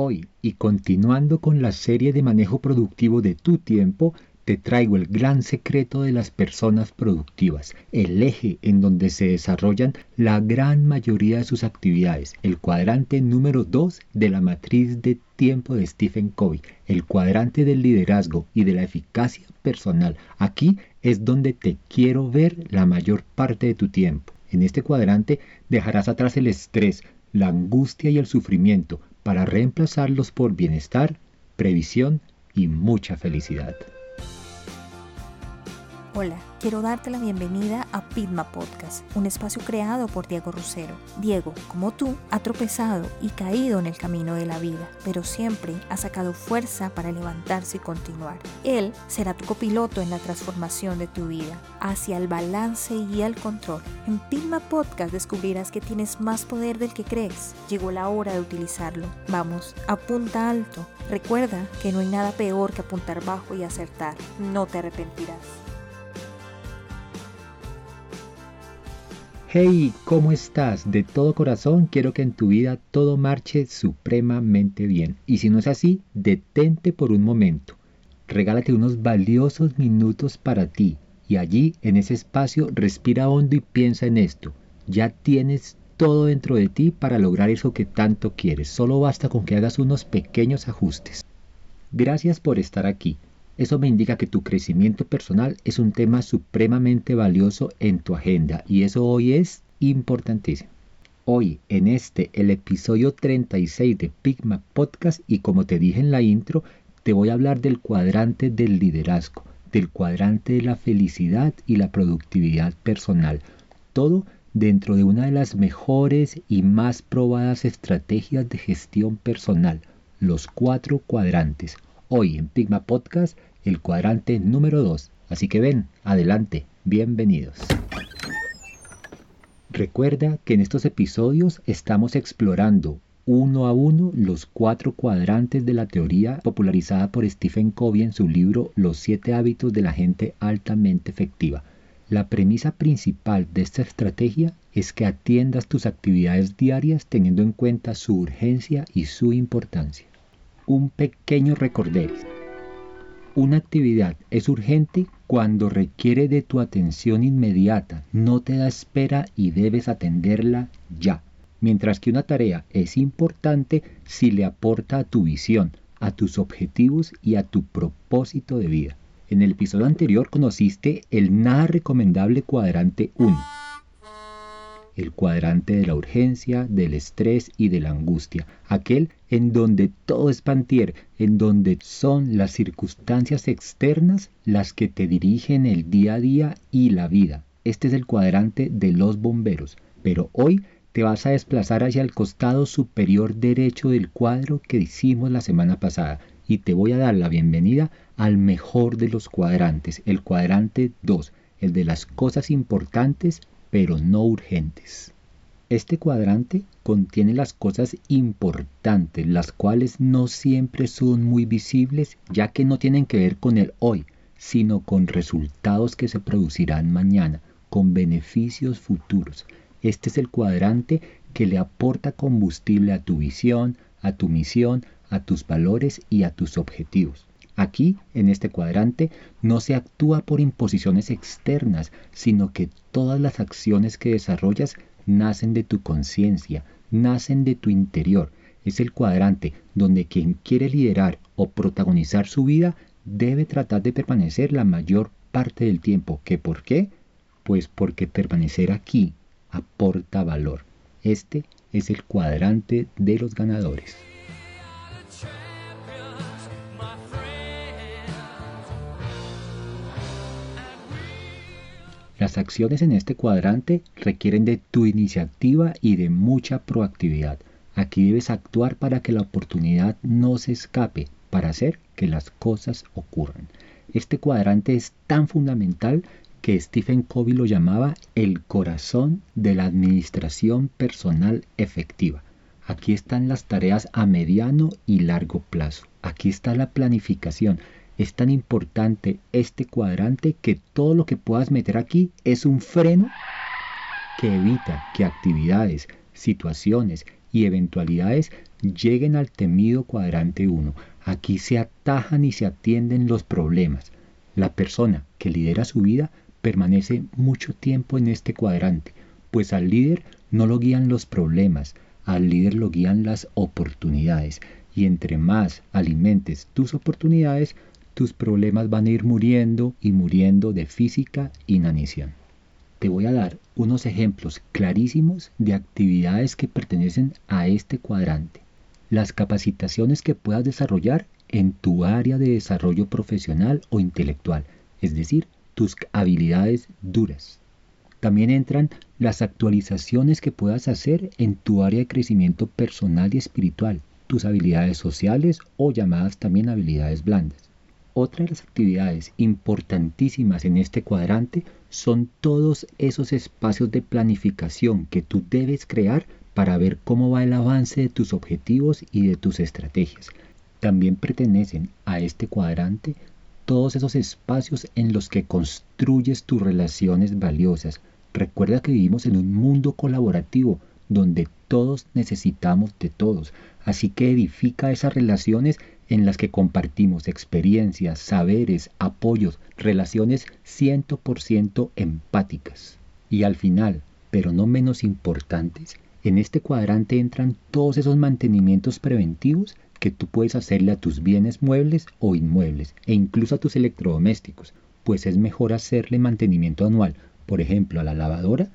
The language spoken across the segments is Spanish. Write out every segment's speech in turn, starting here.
Hoy, y continuando con la serie de manejo productivo de tu tiempo, te traigo el gran secreto de las personas productivas, el eje en donde se desarrollan la gran mayoría de sus actividades, el cuadrante número 2 de la matriz de tiempo de Stephen Covey, el cuadrante del liderazgo y de la eficacia personal. Aquí es donde te quiero ver la mayor parte de tu tiempo. En este cuadrante dejarás atrás el estrés, la angustia y el sufrimiento para reemplazarlos por bienestar, previsión y mucha felicidad. Hola, quiero darte la bienvenida a Pitma Podcast, un espacio creado por Diego Rusero. Diego, como tú, ha tropezado y caído en el camino de la vida, pero siempre ha sacado fuerza para levantarse y continuar. Él será tu copiloto en la transformación de tu vida, hacia el balance y el control. En Pitma Podcast descubrirás que tienes más poder del que crees. Llegó la hora de utilizarlo. Vamos, apunta alto. Recuerda que no hay nada peor que apuntar bajo y acertar. No te arrepentirás. Hey, ¿cómo estás? De todo corazón quiero que en tu vida todo marche supremamente bien. Y si no es así, detente por un momento. Regálate unos valiosos minutos para ti. Y allí, en ese espacio, respira hondo y piensa en esto. Ya tienes todo dentro de ti para lograr eso que tanto quieres. Solo basta con que hagas unos pequeños ajustes. Gracias por estar aquí. Eso me indica que tu crecimiento personal es un tema supremamente valioso en tu agenda y eso hoy es importantísimo. Hoy en este, el episodio 36 de Pigma Podcast y como te dije en la intro, te voy a hablar del cuadrante del liderazgo, del cuadrante de la felicidad y la productividad personal. Todo dentro de una de las mejores y más probadas estrategias de gestión personal, los cuatro cuadrantes. Hoy en Pigma Podcast el cuadrante número 2. Así que ven, adelante, bienvenidos. Recuerda que en estos episodios estamos explorando uno a uno los cuatro cuadrantes de la teoría popularizada por Stephen Covey en su libro Los siete hábitos de la gente altamente efectiva. La premisa principal de esta estrategia es que atiendas tus actividades diarias teniendo en cuenta su urgencia y su importancia. Un pequeño recordero. Una actividad es urgente cuando requiere de tu atención inmediata, no te da espera y debes atenderla ya. Mientras que una tarea es importante si le aporta a tu visión, a tus objetivos y a tu propósito de vida. En el episodio anterior conociste el nada recomendable cuadrante 1 el cuadrante de la urgencia, del estrés y de la angustia, aquel en donde todo es pantier, en donde son las circunstancias externas las que te dirigen el día a día y la vida. Este es el cuadrante de los bomberos, pero hoy te vas a desplazar hacia el costado superior derecho del cuadro que hicimos la semana pasada y te voy a dar la bienvenida al mejor de los cuadrantes, el cuadrante 2, el de las cosas importantes pero no urgentes. Este cuadrante contiene las cosas importantes, las cuales no siempre son muy visibles, ya que no tienen que ver con el hoy, sino con resultados que se producirán mañana, con beneficios futuros. Este es el cuadrante que le aporta combustible a tu visión, a tu misión, a tus valores y a tus objetivos. Aquí, en este cuadrante, no se actúa por imposiciones externas, sino que todas las acciones que desarrollas nacen de tu conciencia, nacen de tu interior. Es el cuadrante donde quien quiere liderar o protagonizar su vida debe tratar de permanecer la mayor parte del tiempo. ¿Qué por qué? Pues porque permanecer aquí aporta valor. Este es el cuadrante de los ganadores. Las acciones en este cuadrante requieren de tu iniciativa y de mucha proactividad. Aquí debes actuar para que la oportunidad no se escape, para hacer que las cosas ocurran. Este cuadrante es tan fundamental que Stephen Covey lo llamaba el corazón de la administración personal efectiva. Aquí están las tareas a mediano y largo plazo. Aquí está la planificación. Es tan importante este cuadrante que todo lo que puedas meter aquí es un freno que evita que actividades, situaciones y eventualidades lleguen al temido cuadrante 1. Aquí se atajan y se atienden los problemas. La persona que lidera su vida permanece mucho tiempo en este cuadrante, pues al líder no lo guían los problemas, al líder lo guían las oportunidades. Y entre más alimentes tus oportunidades, tus problemas van a ir muriendo y muriendo de física inanición. Te voy a dar unos ejemplos clarísimos de actividades que pertenecen a este cuadrante. Las capacitaciones que puedas desarrollar en tu área de desarrollo profesional o intelectual, es decir, tus habilidades duras. También entran las actualizaciones que puedas hacer en tu área de crecimiento personal y espiritual, tus habilidades sociales o llamadas también habilidades blandas. Otra de las actividades importantísimas en este cuadrante son todos esos espacios de planificación que tú debes crear para ver cómo va el avance de tus objetivos y de tus estrategias. También pertenecen a este cuadrante todos esos espacios en los que construyes tus relaciones valiosas. Recuerda que vivimos en un mundo colaborativo donde todos necesitamos de todos, así que edifica esas relaciones en las que compartimos experiencias, saberes, apoyos, relaciones 100% empáticas. Y al final, pero no menos importantes, en este cuadrante entran todos esos mantenimientos preventivos que tú puedes hacerle a tus bienes muebles o inmuebles e incluso a tus electrodomésticos, pues es mejor hacerle mantenimiento anual, por ejemplo a la lavadora,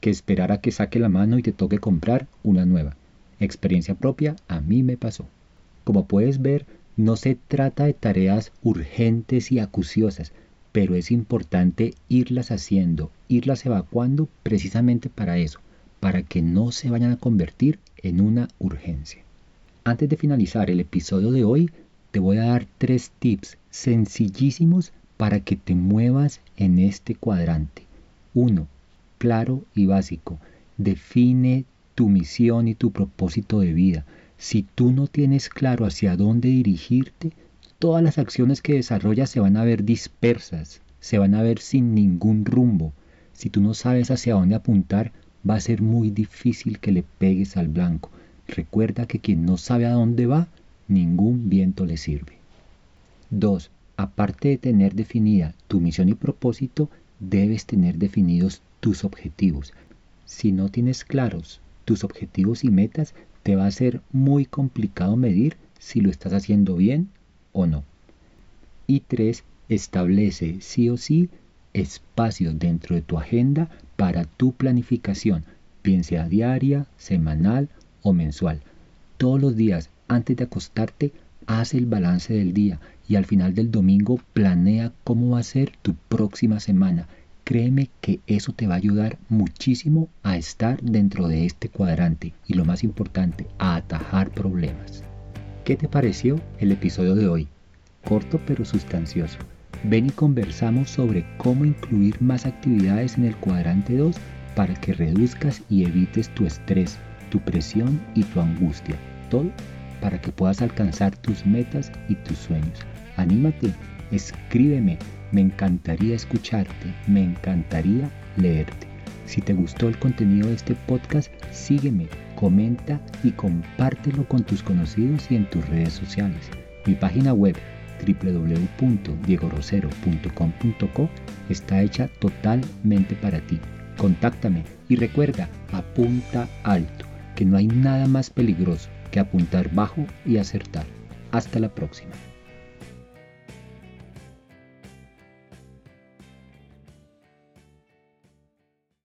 que esperar a que saque la mano y te toque comprar una nueva. Experiencia propia, a mí me pasó. Como puedes ver, no se trata de tareas urgentes y acuciosas, pero es importante irlas haciendo, irlas evacuando precisamente para eso, para que no se vayan a convertir en una urgencia. Antes de finalizar el episodio de hoy, te voy a dar tres tips sencillísimos para que te muevas en este cuadrante. Uno, Claro y básico. Define tu misión y tu propósito de vida. Si tú no tienes claro hacia dónde dirigirte, todas las acciones que desarrollas se van a ver dispersas, se van a ver sin ningún rumbo. Si tú no sabes hacia dónde apuntar, va a ser muy difícil que le pegues al blanco. Recuerda que quien no sabe a dónde va, ningún viento le sirve. 2. Aparte de tener definida tu misión y propósito, debes tener definidos tus objetivos. Si no tienes claros tus objetivos y metas, te va a ser muy complicado medir si lo estás haciendo bien o no. Y tres, establece sí o sí espacios dentro de tu agenda para tu planificación, bien sea diaria, semanal o mensual. Todos los días antes de acostarte, haz el balance del día y al final del domingo planea cómo va a ser tu próxima semana Créeme que eso te va a ayudar muchísimo a estar dentro de este cuadrante y lo más importante, a atajar problemas. ¿Qué te pareció el episodio de hoy? Corto pero sustancioso. Ven y conversamos sobre cómo incluir más actividades en el cuadrante 2 para que reduzcas y evites tu estrés, tu presión y tu angustia. Todo para que puedas alcanzar tus metas y tus sueños. Anímate, escríbeme me encantaría escucharte, me encantaría leerte. Si te gustó el contenido de este podcast, sígueme, comenta y compártelo con tus conocidos y en tus redes sociales. Mi página web www.diegorosero.com.co está hecha totalmente para ti. Contáctame y recuerda, apunta alto, que no hay nada más peligroso que apuntar bajo y acertar. Hasta la próxima.